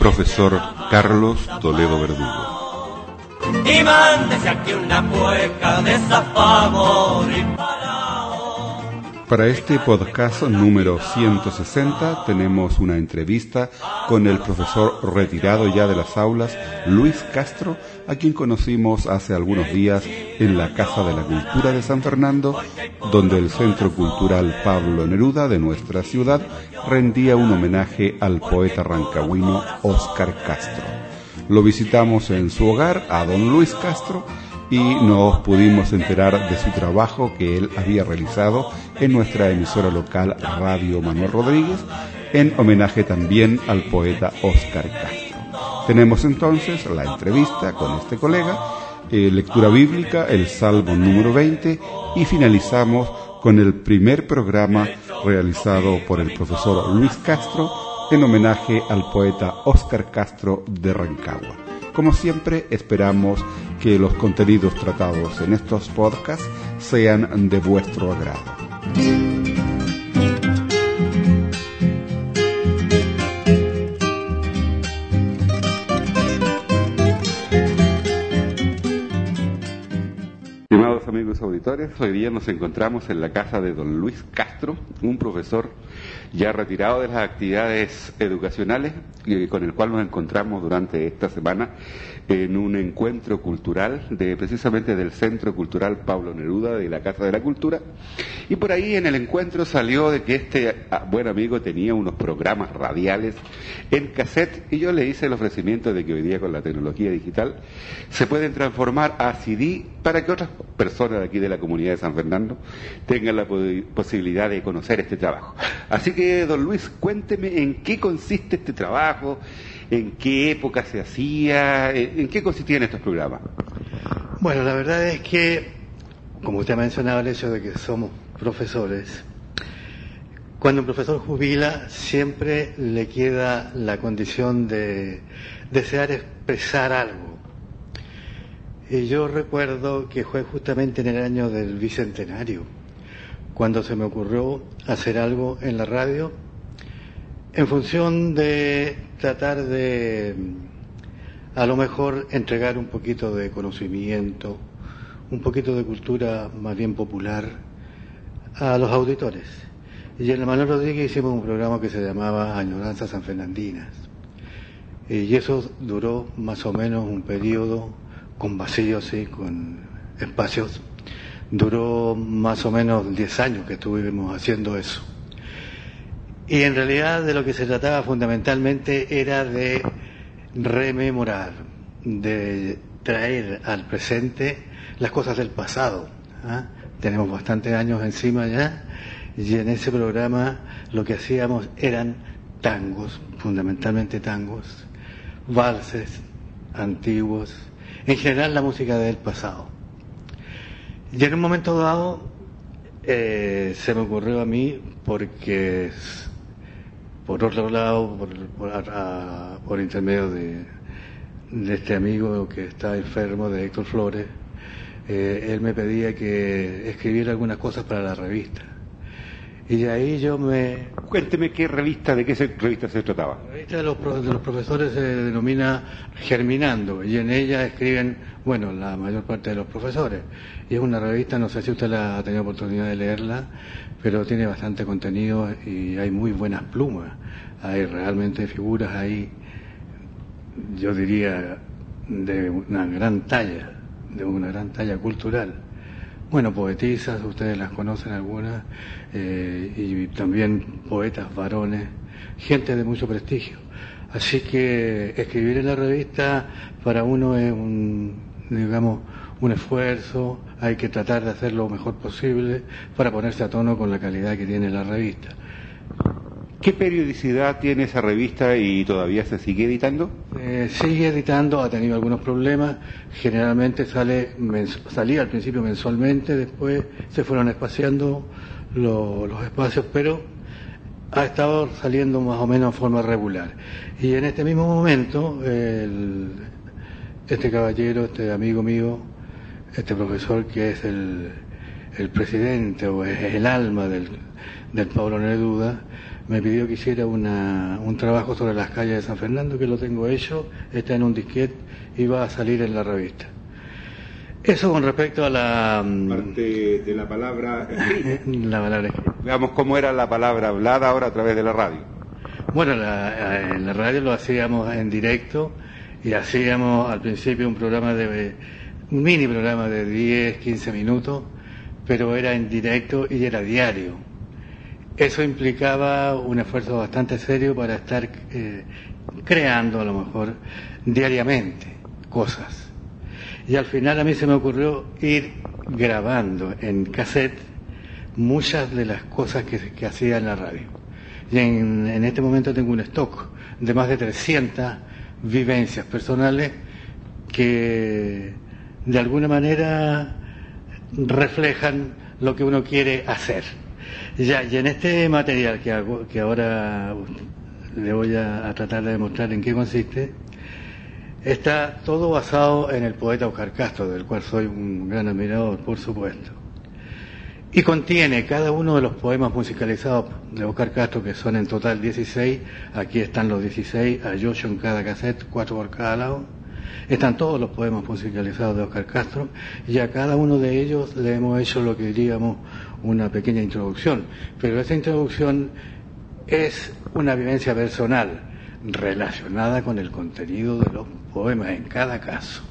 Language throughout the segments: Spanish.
profesor Carlos Toledo Verdugo. Y mándese aquí una cueca de. Para este podcast número 160 tenemos una entrevista con el profesor retirado ya de las aulas, Luis Castro, a quien conocimos hace algunos días en la Casa de la Cultura de San Fernando, donde el Centro Cultural Pablo Neruda de nuestra ciudad rendía un homenaje al poeta rancagüino Óscar Castro. Lo visitamos en su hogar, a don Luis Castro, y nos pudimos enterar de su trabajo que él había realizado en nuestra emisora local Radio Manuel Rodríguez, en homenaje también al poeta Óscar Castro. Tenemos entonces la entrevista con este colega, eh, lectura bíblica, el Salmo número 20 y finalizamos con el primer programa realizado por el profesor Luis Castro en homenaje al poeta Óscar Castro de Rancagua. Como siempre, esperamos que los contenidos tratados en estos podcasts sean de vuestro agrado. Auditores, hoy día nos encontramos en la casa de don Luis Castro, un profesor ya retirado de las actividades educacionales, eh, con el cual nos encontramos durante esta semana en un encuentro cultural de precisamente del Centro Cultural Pablo Neruda de la Casa de la Cultura. Y por ahí en el encuentro salió de que este ah, buen amigo tenía unos programas radiales en cassette y yo le hice el ofrecimiento de que hoy día con la tecnología digital se pueden transformar a CD para que otras personas de aquí de la comunidad de San Fernando tengan la po- posibilidad de conocer este trabajo. Así que, don Luis, cuénteme en qué consiste este trabajo, en qué época se hacía, en qué consistían estos programas. Bueno, la verdad es que, como usted ha mencionado el hecho de que somos profesores, cuando un profesor jubila siempre le queda la condición de desear expresar algo. Y yo recuerdo que fue justamente en el año del Bicentenario, cuando se me ocurrió hacer algo en la radio en función de tratar de a lo mejor entregar un poquito de conocimiento, un poquito de cultura más bien popular a los auditores. Y en el Manuel Rodríguez hicimos un programa que se llamaba Añoranzas Sanfernandinas. Y eso duró más o menos un periodo con vacíos y con espacios. Duró más o menos 10 años que estuvimos haciendo eso. Y en realidad de lo que se trataba fundamentalmente era de rememorar, de traer al presente las cosas del pasado. ¿ah? Tenemos bastantes años encima ya y en ese programa lo que hacíamos eran tangos, fundamentalmente tangos, valses antiguos, en general la música del pasado. Y en un momento dado eh, se me ocurrió a mí porque por otro lado, por, por, a- por intermedio de, de este amigo que está enfermo, de Héctor Flores, eh, él me pedía que escribiera algunas cosas para la revista. Y de ahí yo me... Cuénteme qué revista, de qué se- revista se trataba. La revista de los, de los profesores se denomina Germinando y en ella escriben, bueno, la mayor parte de los profesores. Y es una revista, no sé si usted la ha tenido oportunidad de leerla, pero tiene bastante contenido y hay muy buenas plumas. Hay realmente figuras ahí, yo diría, de una gran talla, de una gran talla cultural. Bueno, poetisas, ustedes las conocen algunas, eh, y también poetas varones, gente de mucho prestigio. Así que escribir en la revista para uno es un, digamos, un esfuerzo, hay que tratar de hacer lo mejor posible para ponerse a tono con la calidad que tiene la revista. ¿Qué periodicidad tiene esa revista y todavía se sigue editando? Eh, sigue editando, ha tenido algunos problemas. Generalmente sale salía al principio mensualmente, después se fueron espaciando los espacios, pero ha estado saliendo más o menos en forma regular. Y en este mismo momento, este caballero, este amigo mío, este profesor que es el, presidente o es el alma del, del Pablo Neruda, me pidió que hiciera un trabajo sobre las calles de San Fernando, que lo tengo hecho, está en un disquete y va a salir en la revista. Eso con respecto a la... Mm, Parte de la palabra la palabra Veamos cómo era la palabra hablada ahora a través de la radio. Bueno, en la radio lo hacíamos en directo y hacíamos al principio un programa de... un mini programa de 10, 15 minutos, pero era en directo y era diario. Eso implicaba un esfuerzo bastante serio para estar eh, creando a lo mejor diariamente cosas y al final a mí se me ocurrió ir grabando en cassette muchas de las cosas que, hacía en la radio. Y en, en, este momento tengo un stock de más de 300 vivencias personales que de alguna manera reflejan lo que uno quiere hacer. Ya, y en este material que, que ahora le voy a tratar de demostrar en qué consiste, Está todo basado en el poeta Oscar Castro, del cual soy un gran admirador, por supuesto. Y contiene cada uno de los poemas musicalizados de Oscar Castro, que son en total 16. Aquí están los 16, a Yoyo en cada cassette, cuatro por cada lado. Están todos los poemas musicalizados de Oscar Castro y a cada uno de ellos le hemos hecho lo que diríamos una pequeña introducción. Pero esa introducción es una vivencia personal relacionada con el contenido de los poemas en cada caso.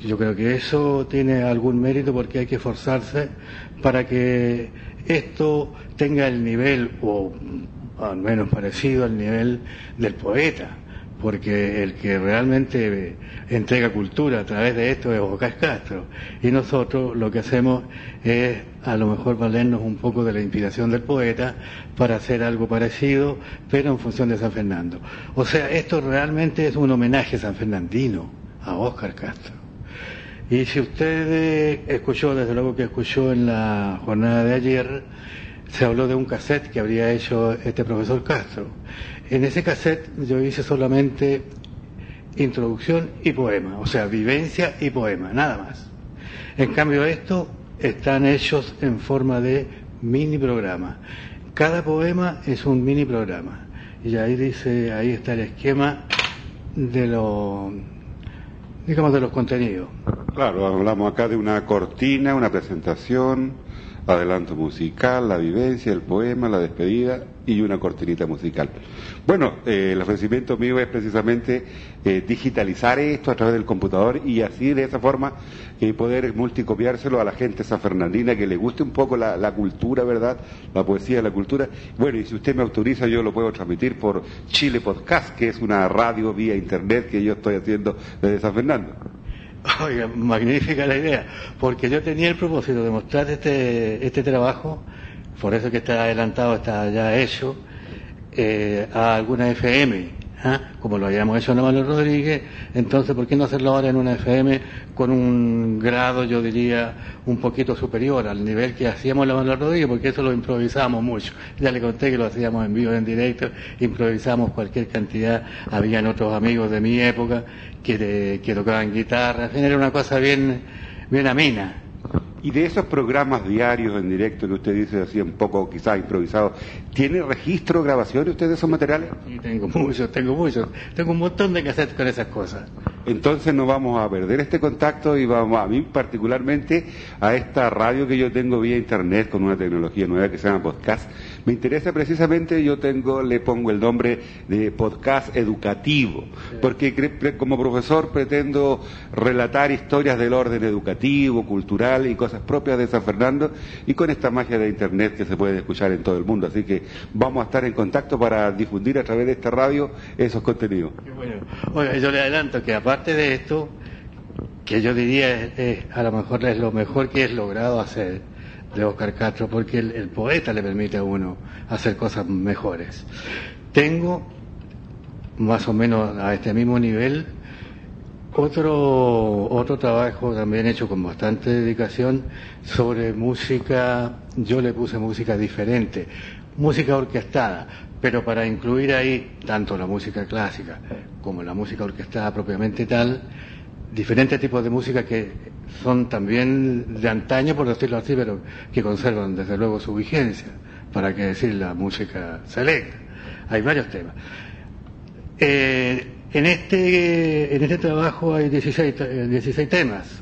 Yo creo que eso tiene algún mérito porque hay que esforzarse para que esto tenga el nivel, o al menos parecido al nivel del poeta, porque el que realmente entrega cultura a través de esto es Oscar Castro. Y nosotros lo que hacemos es a lo mejor valernos un poco de la inspiración del poeta para hacer algo parecido, pero en función de San Fernando. O sea, esto realmente es un homenaje san fernandino a Oscar Castro. Y si usted escuchó, desde luego que escuchó en la jornada de ayer, se habló de un cassette que habría hecho este profesor Castro. En ese cassette yo hice solamente introducción y poema, o sea, vivencia y poema, nada más. En cambio, esto están hechos en forma de mini programa. Cada poema es un mini programa. Y ahí dice, ahí está el esquema de los, digamos, de los contenidos. Claro, hablamos acá de una cortina, una presentación, adelanto musical, la vivencia, el poema, la despedida y una cortinita musical. Bueno, eh, el ofrecimiento mío es precisamente eh, digitalizar esto a través del computador y así de esa forma eh, poder multicopiárselo a la gente sanfernandina que le guste un poco la, la, cultura, ¿verdad? La poesía, la cultura. Bueno, y si usted me autoriza, yo lo puedo transmitir por Chile Podcast, que es una radio vía internet que yo estoy haciendo desde San Fernando. Oiga, magnífica la idea, porque yo tenía el propósito de mostrar este, este trabajo, por eso que está adelantado, está ya hecho, eh, a alguna FM, ¿ah? como lo habíamos hecho en Manuel Rodríguez, entonces ¿por qué no hacerlo ahora en una FM con un grado, yo diría, un poquito superior al nivel que hacíamos en Manuel Rodríguez, porque eso lo improvisamos mucho. Ya le conté que lo hacíamos en vivo, en directo, improvisamos cualquier cantidad, habían otros amigos de mi época que, que tocaban guitarra, en fin, era una cosa bien, bien amena. Y de esos programas diarios en directo que usted dice así un poco quizás improvisado, ¿tiene registro, grabación usted de esos materiales? Sí, tengo muchos, tengo muchos. Tengo un montón de cassettes con esas cosas. Entonces no vamos a perder este contacto y vamos a mí particularmente a esta radio que yo tengo vía internet con una tecnología nueva que se llama podcast me interesa precisamente, yo tengo, le pongo el nombre de podcast educativo, porque como profesor pretendo relatar historias del orden educativo, cultural y cosas propias de San Fernando y con esta magia de Internet que se puede escuchar en todo el mundo. Así que vamos a estar en contacto para difundir a través de esta radio esos contenidos. Bueno, yo le adelanto que aparte de esto, que yo diría a lo mejor es lo mejor que he logrado hacer, de Oscar Castro, porque el, poeta le permite a uno hacer cosas mejores. Tengo, más o menos a este mismo nivel, otro, otro trabajo también hecho con bastante dedicación sobre música, yo le puse música diferente, música orquestada, pero para incluir ahí tanto la música clásica como la música orquestada propiamente tal, diferentes tipos de música que son también de antaño, por decirlo así, pero que conservan desde luego su vigencia, para que decir la música selecta. Hay varios temas. Eh, en, este, en este trabajo hay 16, 16 eh, temas.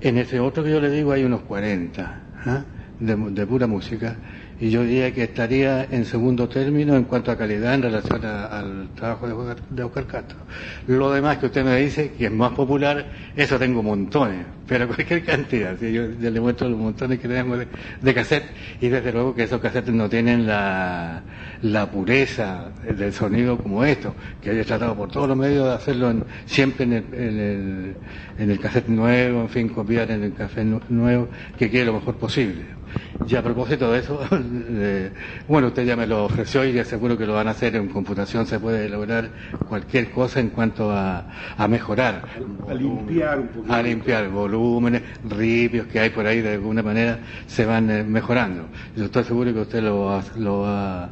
En ese otro que yo le digo hay unos 40 ¿ah? de, de pura música y yo diría que estaría en segundo término en cuanto a calidad en relación al trabajo de, Oscar Castro. Lo demás que usted me dice, que es más popular, eso tengo montones, pero cualquier cantidad. Yo, le muestro los montones que tenemos de, de cassette y desde luego que esos cassettes no tienen la, la pureza del sonido como esto, que he tratado por todos los medios de hacerlo siempre en el, en, el, en el cassette nuevo, en fin, copiar en el café nuevo, que quede lo mejor posible. Y a propósito de eso, bueno, usted ya me lo ofreció y ya seguro que lo van a hacer en computación, se puede lograr cualquier cosa en cuanto a, mejorar. A limpiar un poquito. A limpiar volúmenes, ripios que hay por ahí, de alguna manera se van eh, mejorando. Yo estoy seguro que usted lo lo va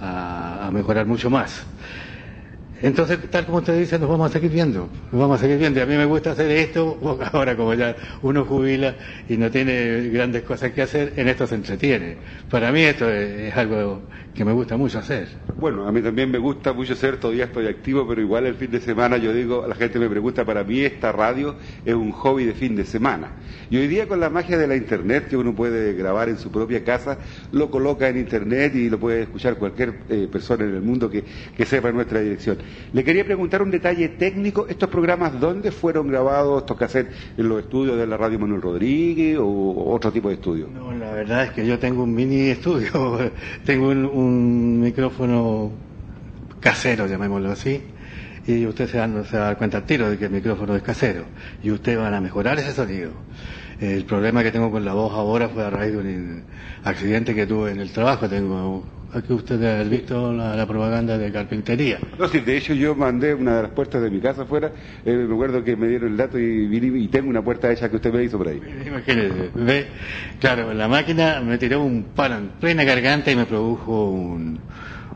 a mejorar mucho más. Entonces, tal como usted dice, nos vamos a seguir viendo, nos vamos a seguir viendo. Y a mí me gusta hacer esto, ahora como ya uno jubila y no tiene grandes cosas que hacer, en esto se entretiene. Para mí esto es, algo que me gusta mucho hacer. Bueno, a mí también me gusta mucho hacer, todavía estoy activo, pero igual el fin de semana yo digo, la gente me pregunta, para mí esta radio es un hobby de fin de semana. Y hoy día con la magia de la internet, que uno puede grabar en su propia casa, lo coloca en internet y lo puede escuchar cualquier eh, persona en el mundo que, que sepa nuestra dirección. Le quería preguntar un detalle técnico. ¿Estos programas dónde fueron grabados, estos cassettes? ¿En los estudios de la radio Manuel Rodríguez o otro tipo de estudio? No, la verdad es que yo tengo un mini estudio. tengo un, micrófono casero, llamémoslo así. Y usted se, se va a dar cuenta al tiro de que el micrófono es casero. Y usted van a mejorar ese sonido. El problema que tengo con la voz ahora fue a raíz de un accidente que tuve en el trabajo. Tengo aquí usted ha visto la, propaganda de carpintería. No, sí, de hecho yo mandé una de las puertas de mi casa afuera, eh, me acuerdo que me dieron el dato y, y tengo una puerta hecha que usted me hizo por ahí. Imagínese, ve, claro, la máquina me tiró un palo en plena garganta y me produjo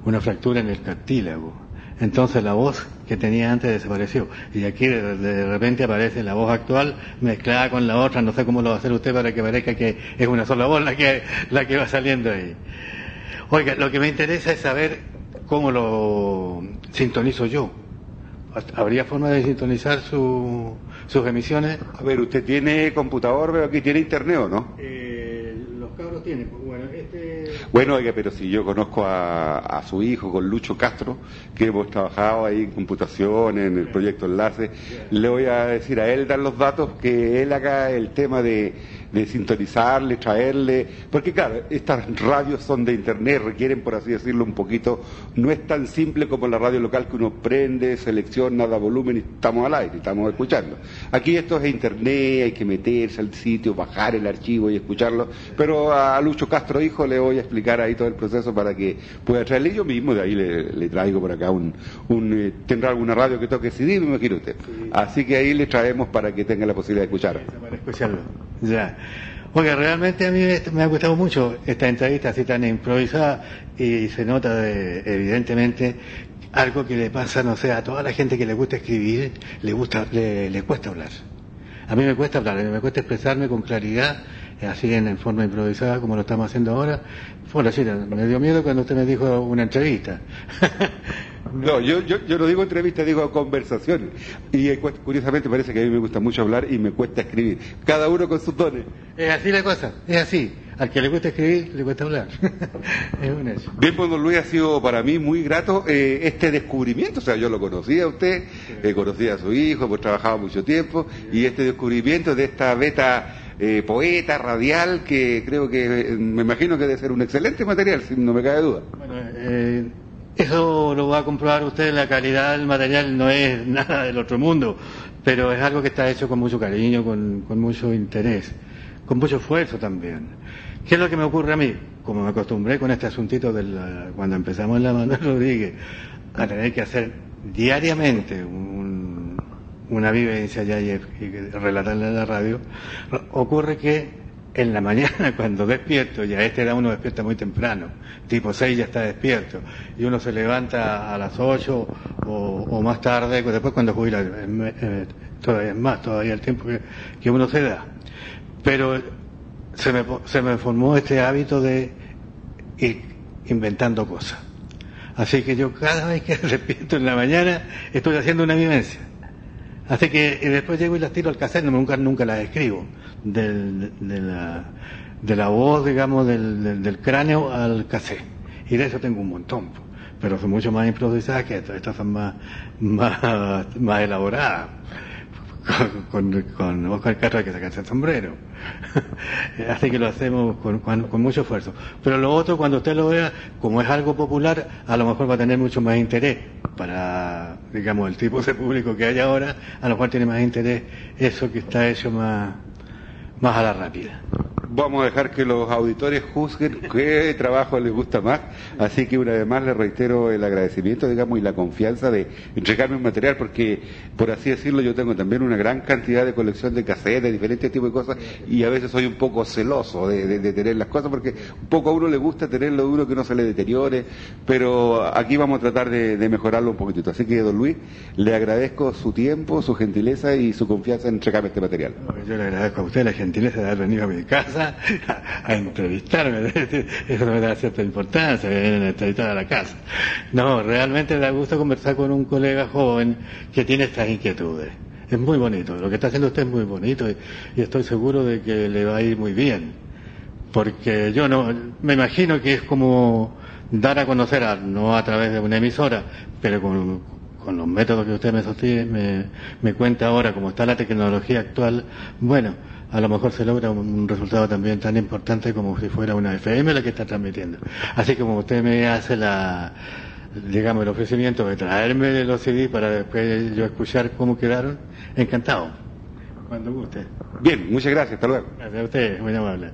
una fractura en el cartílago. Entonces la voz que tenía antes desapareció. Y aquí de, repente aparece la voz actual mezclada con la otra. No sé cómo lo va a hacer usted para que parezca que es una sola voz la que, la que va saliendo ahí. Oiga, lo que me interesa es saber cómo lo sintonizo yo. ¿Habría forma de sintonizar sus emisiones? A ver, usted tiene computador, veo aquí, tiene internet o no? Eh, los cabros tienen. Pues, bueno. Bueno, oiga, pero si yo conozco a, su hijo, con Lucho Castro, que hemos trabajado ahí en computación, en el proyecto Enlace, le voy a decir a él, dar los datos, que él haga el tema de de sintonizarle, traerle, porque claro, estas radios son de internet, requieren, por así decirlo, un poquito, no es tan simple como la radio local que uno prende, selecciona, da volumen y estamos al aire, estamos escuchando. Aquí esto es internet, hay que meterse al sitio, bajar el archivo y escucharlo, pero a Lucho Castro Hijo le voy a explicar ahí todo el proceso para que pueda traerle yo mismo, de ahí le, traigo por acá un, un eh, tendrá alguna radio que toque CD, me imagino usted. Así que ahí le traemos para que tenga la posibilidad de escuchar. Para escucharlo, ya. Porque realmente a mí me ha gustado mucho esta entrevista así tan improvisada y se nota evidentemente algo que le pasa, no sé, a toda la gente que le gusta escribir, le gusta, le, cuesta hablar. A mí me cuesta hablar, me cuesta expresarme con claridad, así en, forma improvisada como lo estamos haciendo ahora. Bueno, sí, me dio miedo cuando usted me dijo una entrevista. No, yo, yo, yo no digo entrevista, digo conversación. Y eh, curiosamente parece que a mí me gusta mucho hablar y me cuesta escribir. Cada uno con sus dones. Es así la cosa, es así. Al que le gusta escribir, le cuesta hablar. es un hecho. Bien, pues don Luis, ha sido para mí muy grato eh, este descubrimiento. O sea, yo lo conocía a usted, eh, conocía a su hijo, pues trabajaba mucho tiempo. Y este descubrimiento de esta beta poeta radial que creo que me imagino que debe ser un excelente material, si no me cabe duda. Bueno, eh, eso lo va a comprobar usted, la calidad del material no es nada del otro mundo, pero es algo que está hecho con mucho cariño, con, mucho interés, con mucho esfuerzo también. ¿Qué es lo que me ocurre a mí? Como me acostumbré con este asuntito del, cuando empezamos en la Manuel Rodríguez, a tener que hacer diariamente una vivencia ya y, relatarla en la radio, ocurre que en la mañana cuando despierto, ya este era uno despierta muy temprano, tipo 6 ya está despierto, y uno se levanta a las 8 o, más tarde, después cuando jubila, eh, todavía es más, todavía el tiempo que, uno se da. Pero se me, se me formó este hábito de ir inventando cosas. Así que yo cada vez que despierto en la mañana estoy haciendo una vivencia. Así que y después llego y las tiro al cassette, nunca, nunca las escribo del, de, la, de la voz, digamos, del, del, cráneo al cassette. Y de eso tengo un montón, pero son mucho más improvisadas que estas, estas son más, más, más elaboradas. Con, con, con Oscar Castro hay que sacarse el sombrero. Así que lo hacemos con, con, mucho esfuerzo. Pero lo otro, cuando usted lo vea, como es algo popular, a lo mejor va a tener mucho más interés para, digamos, el tipo de público que hay ahora, a lo mejor tiene más interés eso que está hecho más, más a la rápida. Vamos a dejar que los auditores juzguen qué trabajo les gusta más, así que una vez más les reitero el agradecimiento, digamos, y la confianza de entregarme un material, porque, por así decirlo, yo tengo también una gran cantidad de colección de cassettes, de diferentes tipos de cosas, y a veces soy un poco celoso de, tener las cosas, porque un poco a uno le gusta tenerlo duro que no se le deteriore, pero aquí vamos a tratar de, mejorarlo un poquitito. Así que, don Luis, le agradezco su tiempo, su gentileza y su confianza en entregarme este material. Yo le agradezco a usted la gentileza de haber venido a mi casa a, entrevistarme. Eso me da cierta importancia, entrevistar a la casa. No, realmente da gusto conversar con un colega joven que tiene estas inquietudes. Es muy bonito, lo que está haciendo usted es muy bonito y, estoy seguro de que le va a ir muy bien. Porque yo no, me imagino que es como dar a conocer, no a través de una emisora, pero con, con los métodos que usted me sostiene, me, me cuenta ahora, como está la tecnología actual, bueno, a lo mejor se logra un, resultado también tan importante como si fuera una FM la que está transmitiendo. Así como usted me hace la, digamos, el ofrecimiento de traerme los CDs para después yo escuchar cómo quedaron, encantado. Cuando guste. Bien, muchas gracias, hasta luego. Gracias a usted, muy amable.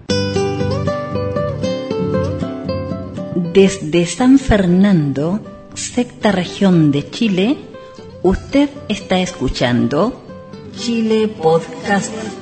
Desde San Fernando, sexta región de Chile, usted está escuchando Chile Podcast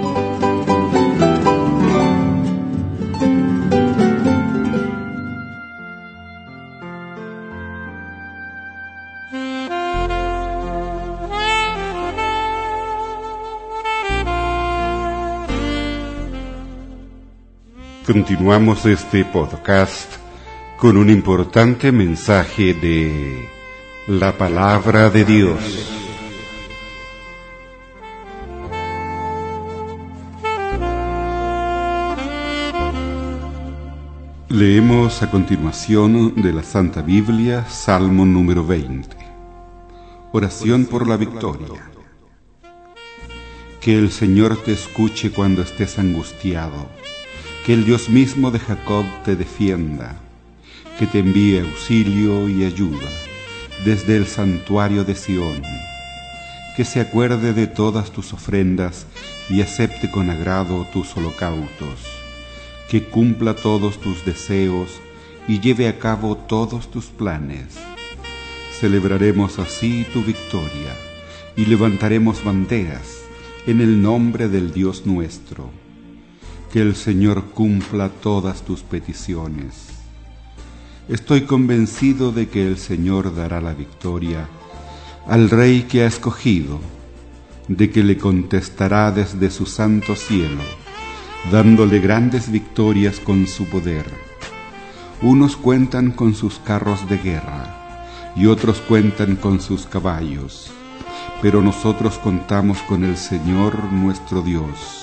Continuamos este podcast con un importante mensaje de la palabra de Dios. Leemos a continuación de la Santa Biblia, Salmo número 20. Oración por la victoria. Que el Señor te escuche cuando estés angustiado que el Dios mismo de Jacob te defienda, que te envíe auxilio y ayuda desde el santuario de Sión, que se acuerde de todas tus ofrendas y acepte con agrado tus holocaustos, que cumpla todos tus deseos y lleve a cabo todos tus planes. Celebraremos así tu victoria y levantaremos banderas en el nombre del Dios nuestro que el Señor cumpla todas tus peticiones. Estoy convencido de que el Señor dará la victoria al Rey que ha escogido, de que le contestará desde su santo cielo, dándole grandes victorias con su poder. Unos cuentan con sus carros de guerra y otros cuentan con sus caballos, pero nosotros contamos con el Señor nuestro Dios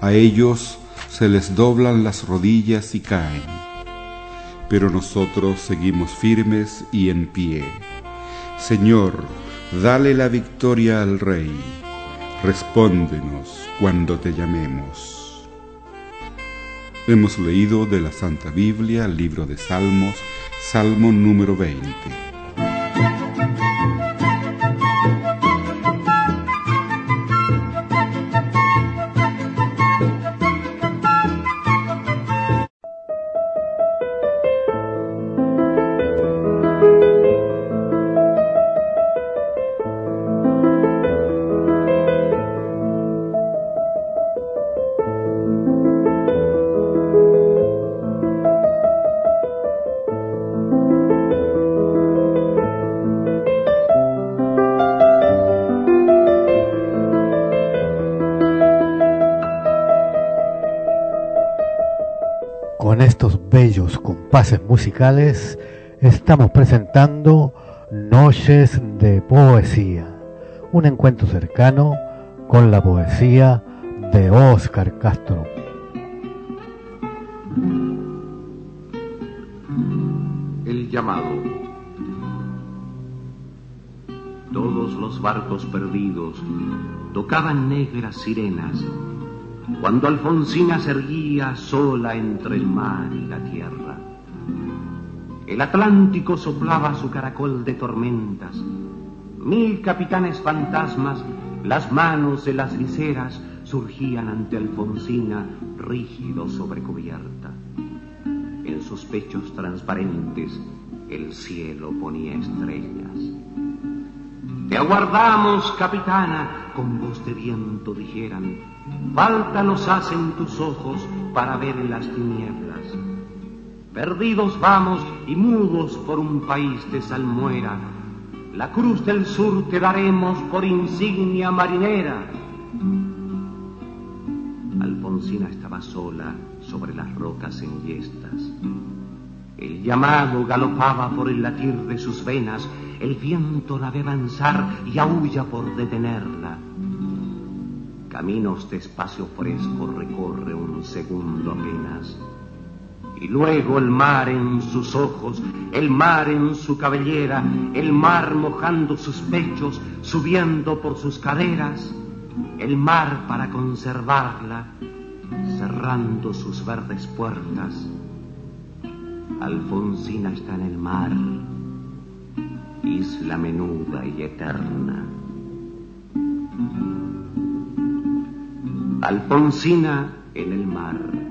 a ellos se les doblan las rodillas y caen, pero nosotros seguimos firmes y en pie. Señor, dale la victoria al Rey. respóndenos cuando te llamemos. Hemos leído de la Santa Biblia, libro de Salmos, Salmo número 20. Compases musicales estamos presentando Noches de Poesía, un encuentro cercano con la poesía de Óscar Castro. El llamado. Todos los barcos perdidos tocaban negras sirenas cuando Alfonsina se erguía sola entre el mar y la tierra. El Atlántico soplaba su caracol de tormentas. Mil capitanes fantasmas, las manos de las viseras, surgían ante Alfonsina rígido sobre cubierta. En sus pechos transparentes el cielo ponía estrellas. Te aguardamos, capitana, con voz de viento dijeran. Falta nos hacen tus ojos para ver las tinieblas. Perdidos vamos y mudos por un país de salmuera. La cruz del sur te daremos por insignia marinera. Alfonsina estaba sola sobre las rocas enhiestas. El llamado galopaba por el latir de sus venas, el viento la ve avanzar y aúlla por detenerla. Caminos de espacio fresco recorre un segundo apenas y luego el mar en sus ojos, el mar en su cabellera, el mar mojando sus pechos, subiendo por sus caderas, el mar para conservarla, cerrando sus verdes puertas. Alfonsina está en el mar, isla menuda y eterna. Alfonsina en el mar.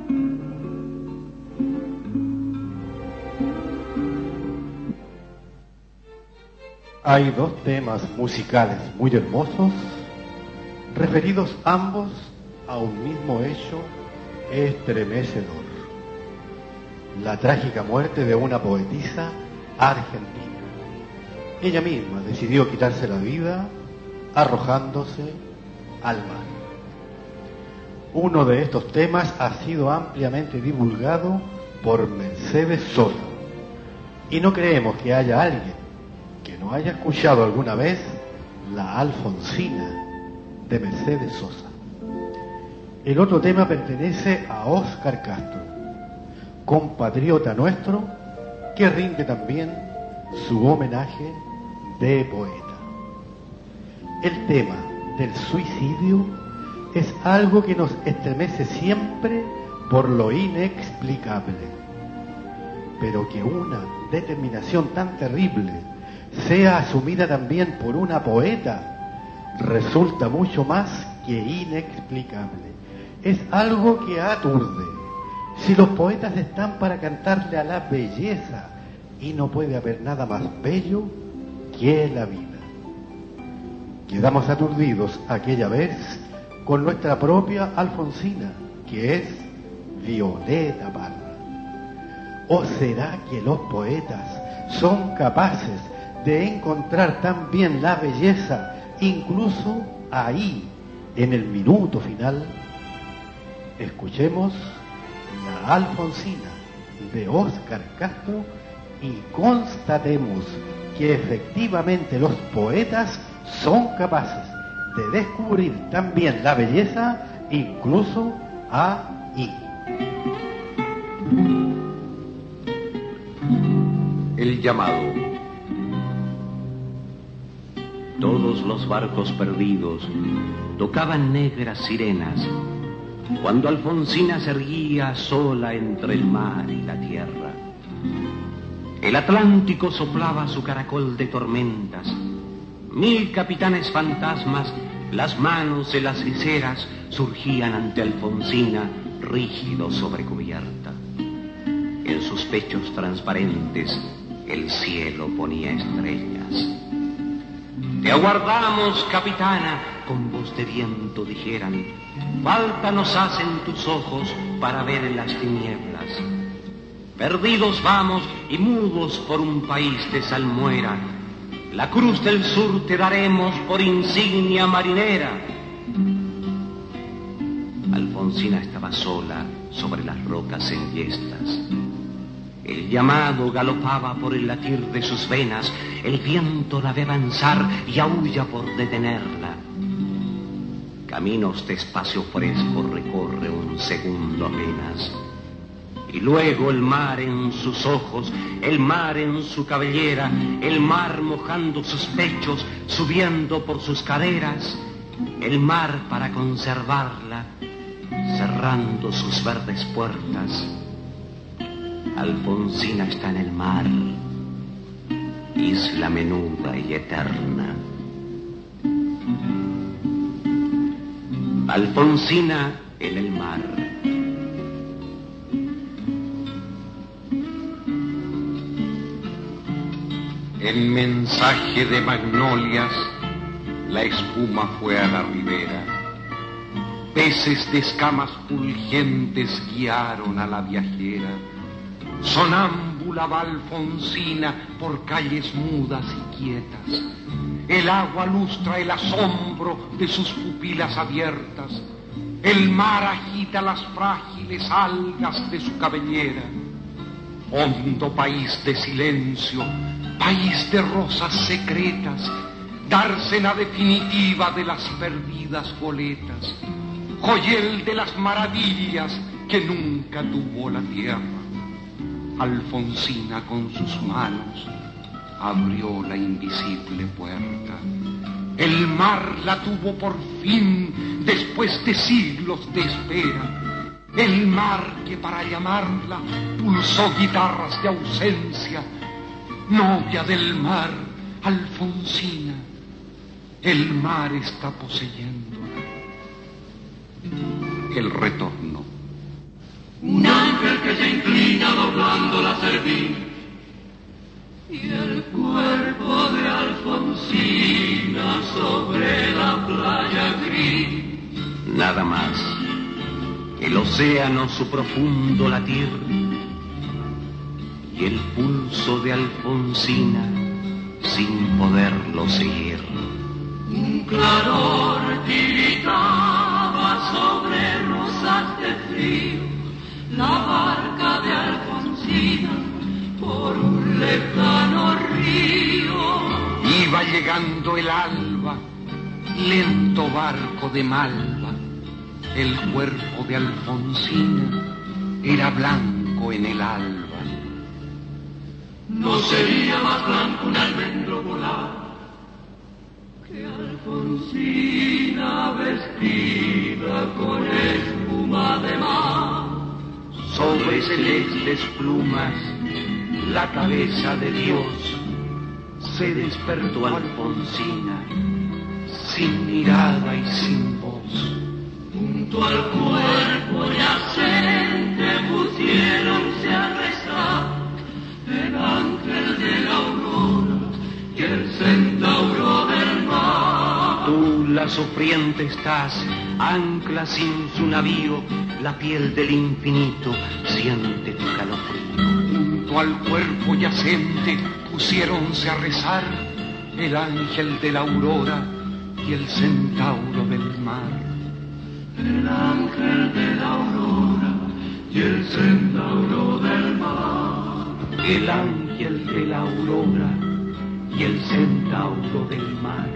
Hay dos temas musicales muy hermosos, referidos ambos a un mismo hecho estremecedor. La trágica muerte de una poetisa argentina. Ella misma decidió quitarse la vida arrojándose al mar. Uno de estos temas ha sido ampliamente divulgado por Mercedes Sosa. Y no creemos que haya alguien no haya escuchado alguna vez la Alfonsina de Mercedes Sosa. El otro tema pertenece a Óscar Castro, compatriota nuestro, que rinde también su homenaje de poeta. El tema del suicidio es algo que nos estremece siempre por lo inexplicable, pero que una determinación tan terrible sea asumida también por una poeta, resulta mucho más que inexplicable. Es algo que aturde. Si los poetas están para cantarle a la belleza y no puede haber nada más bello que la vida. Quedamos aturdidos aquella vez con nuestra propia Alfonsina, que es Violeta Parra. ¿O será que los poetas son capaces de encontrar también la belleza, incluso ahí, en el minuto final, escuchemos la Alfonsina de Óscar Castro y constatemos que efectivamente los poetas son capaces de descubrir también la belleza, incluso ahí. El llamado todos los barcos perdidos tocaban negras sirenas cuando Alfonsina se erguía sola entre el mar y la tierra. El Atlántico soplaba su caracol de tormentas. Mil capitanes fantasmas, las manos de las viseras, surgían ante Alfonsina, rígido sobre cubierta. En sus pechos transparentes el cielo ponía estrellas. Te aguardamos, capitana, con voz de viento dijeran. Falta nos hacen tus ojos para ver en las tinieblas. Perdidos vamos y mudos por un país de salmuera. La cruz del sur te daremos por insignia marinera. Alfonsina estaba sola sobre las rocas enhiestas. El llamado galopaba por el latir de sus venas, el viento la ve avanzar y aúlla por detenerla. Caminos de espacio fresco recorre un segundo apenas. Y luego el mar en sus ojos, el mar en su cabellera, el mar mojando sus pechos, subiendo por sus caderas, el mar para conservarla, cerrando sus verdes puertas Alfonsina está en el mar, isla menuda y eterna. Alfonsina en el mar. En mensaje de magnolias, la espuma fue a la ribera. Peces de escamas fulgentes guiaron a la viajera Sonámbula Alfonsina por calles mudas y quietas. El agua lustra el asombro de sus pupilas abiertas. El mar agita las frágiles algas de su cabellera. Hondo país de silencio, país de rosas secretas, dársena definitiva de las perdidas goletas, joyel de las maravillas que nunca tuvo la tierra. Alfonsina con sus manos abrió la invisible puerta. El mar la tuvo por fin después de siglos de espera. El mar que para llamarla pulsó guitarras de ausencia. Novia del mar, Alfonsina, el mar está poseyéndola. El retorno un ángel que se inclina doblando la cerviz y el cuerpo de Alfonsina sobre la playa gris. Nada más, el océano su profundo latir y el pulso de Alfonsina sin poderlo seguir. Un claror tiritaba la barca de Alfonsina por un lejano río. Iba llegando el alba, lento barco de Malva. El cuerpo de Alfonsina era blanco en el alba. No sería más blanco un almendro volar que Alfonsina vestida con espuma de mar sobre celestes plumas la cabeza de Dios. Se despertó Alfonsina sin mirada y sin voz. Junto al cuerpo yacente pusieronse a rezar el ángel de la aurora y el centauro del mar. Tú, la sufriente, estás, ancla sin su navío la piel del infinito siente tu calofrío. Junto al cuerpo yacente pusiéronse a rezar el ángel de la aurora y el centauro del mar. El ángel de la aurora y el centauro del mar. El ángel de la aurora y el centauro del mar.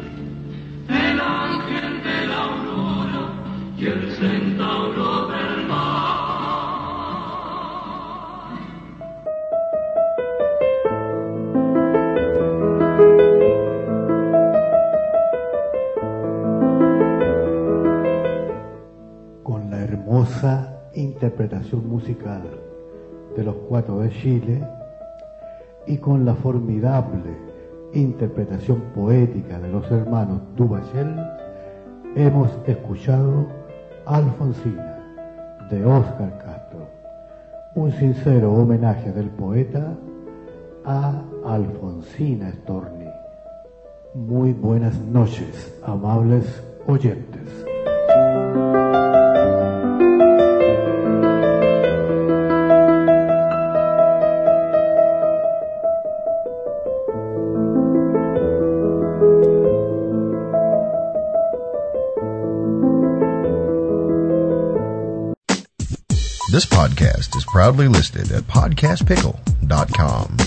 El ángel de la aurora y el centauro del mar. Interpretación musical de los cuatro de Chile y con la formidable interpretación poética de los hermanos Duvachel, hemos escuchado Alfonsina de Oscar Castro, un sincero homenaje del poeta a Alfonsina Storni. Muy buenas noches, amables oyentes. This podcast is proudly listed at podcastpickle.com.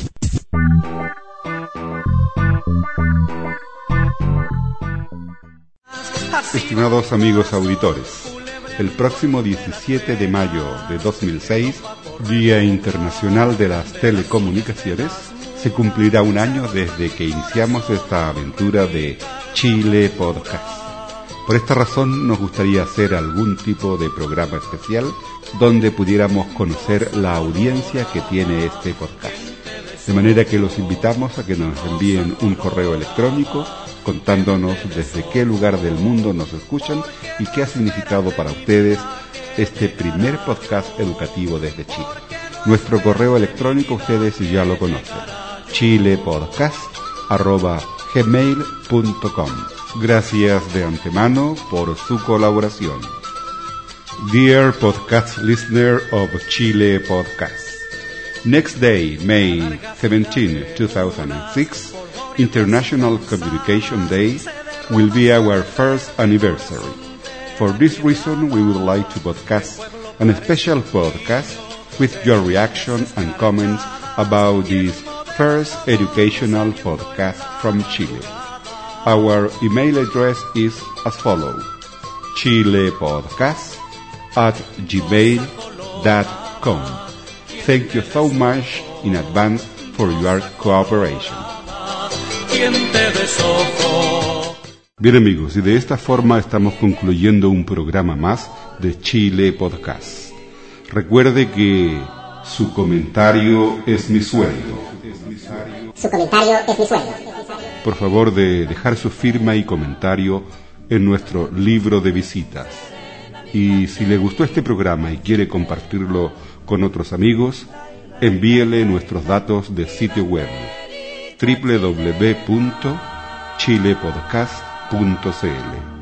Estimados amigos auditores, el próximo 17 de mayo de 2006, Día Internacional de las Telecomunicaciones, se cumplirá un año desde que iniciamos esta aventura de Chile Podcast. Por esta razón nos gustaría hacer algún tipo de programa especial donde pudiéramos conocer la audiencia que tiene este podcast. De manera que los invitamos a que nos envíen un correo electrónico contándonos desde qué lugar del mundo nos escuchan y qué ha significado para ustedes este primer podcast educativo desde Chile. Nuestro correo electrónico ustedes ya lo conocen, chilepodcast.gmail.com. Gracias de antemano por su colaboración. Dear podcast listener of Chile Podcast. Next day, May 17, 2006, International Communication Day will be our first anniversary. For this reason, we would like to broadcast a special podcast with your reaction and comments about this first educational podcast from Chile. Our email address is as follows chilepodcast at gmail.com. Thank you so much in advance for your cooperation. Bien amigos, y de esta forma estamos concluyendo un programa más de Chile Podcast. Recuerde que su comentario es mi sueldo. Su comentario es mi sueldo. Por favor de dejar su firma y comentario en nuestro libro de visitas. Y si le gustó este programa y quiere compartirlo con otros amigos, envíele nuestros datos de sitio web www.chilepodcast.cl.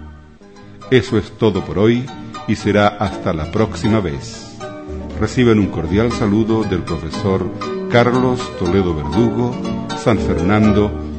Eso es todo por hoy y será hasta la próxima vez. Reciben un cordial saludo del profesor Carlos Toledo Verdugo, San Fernando,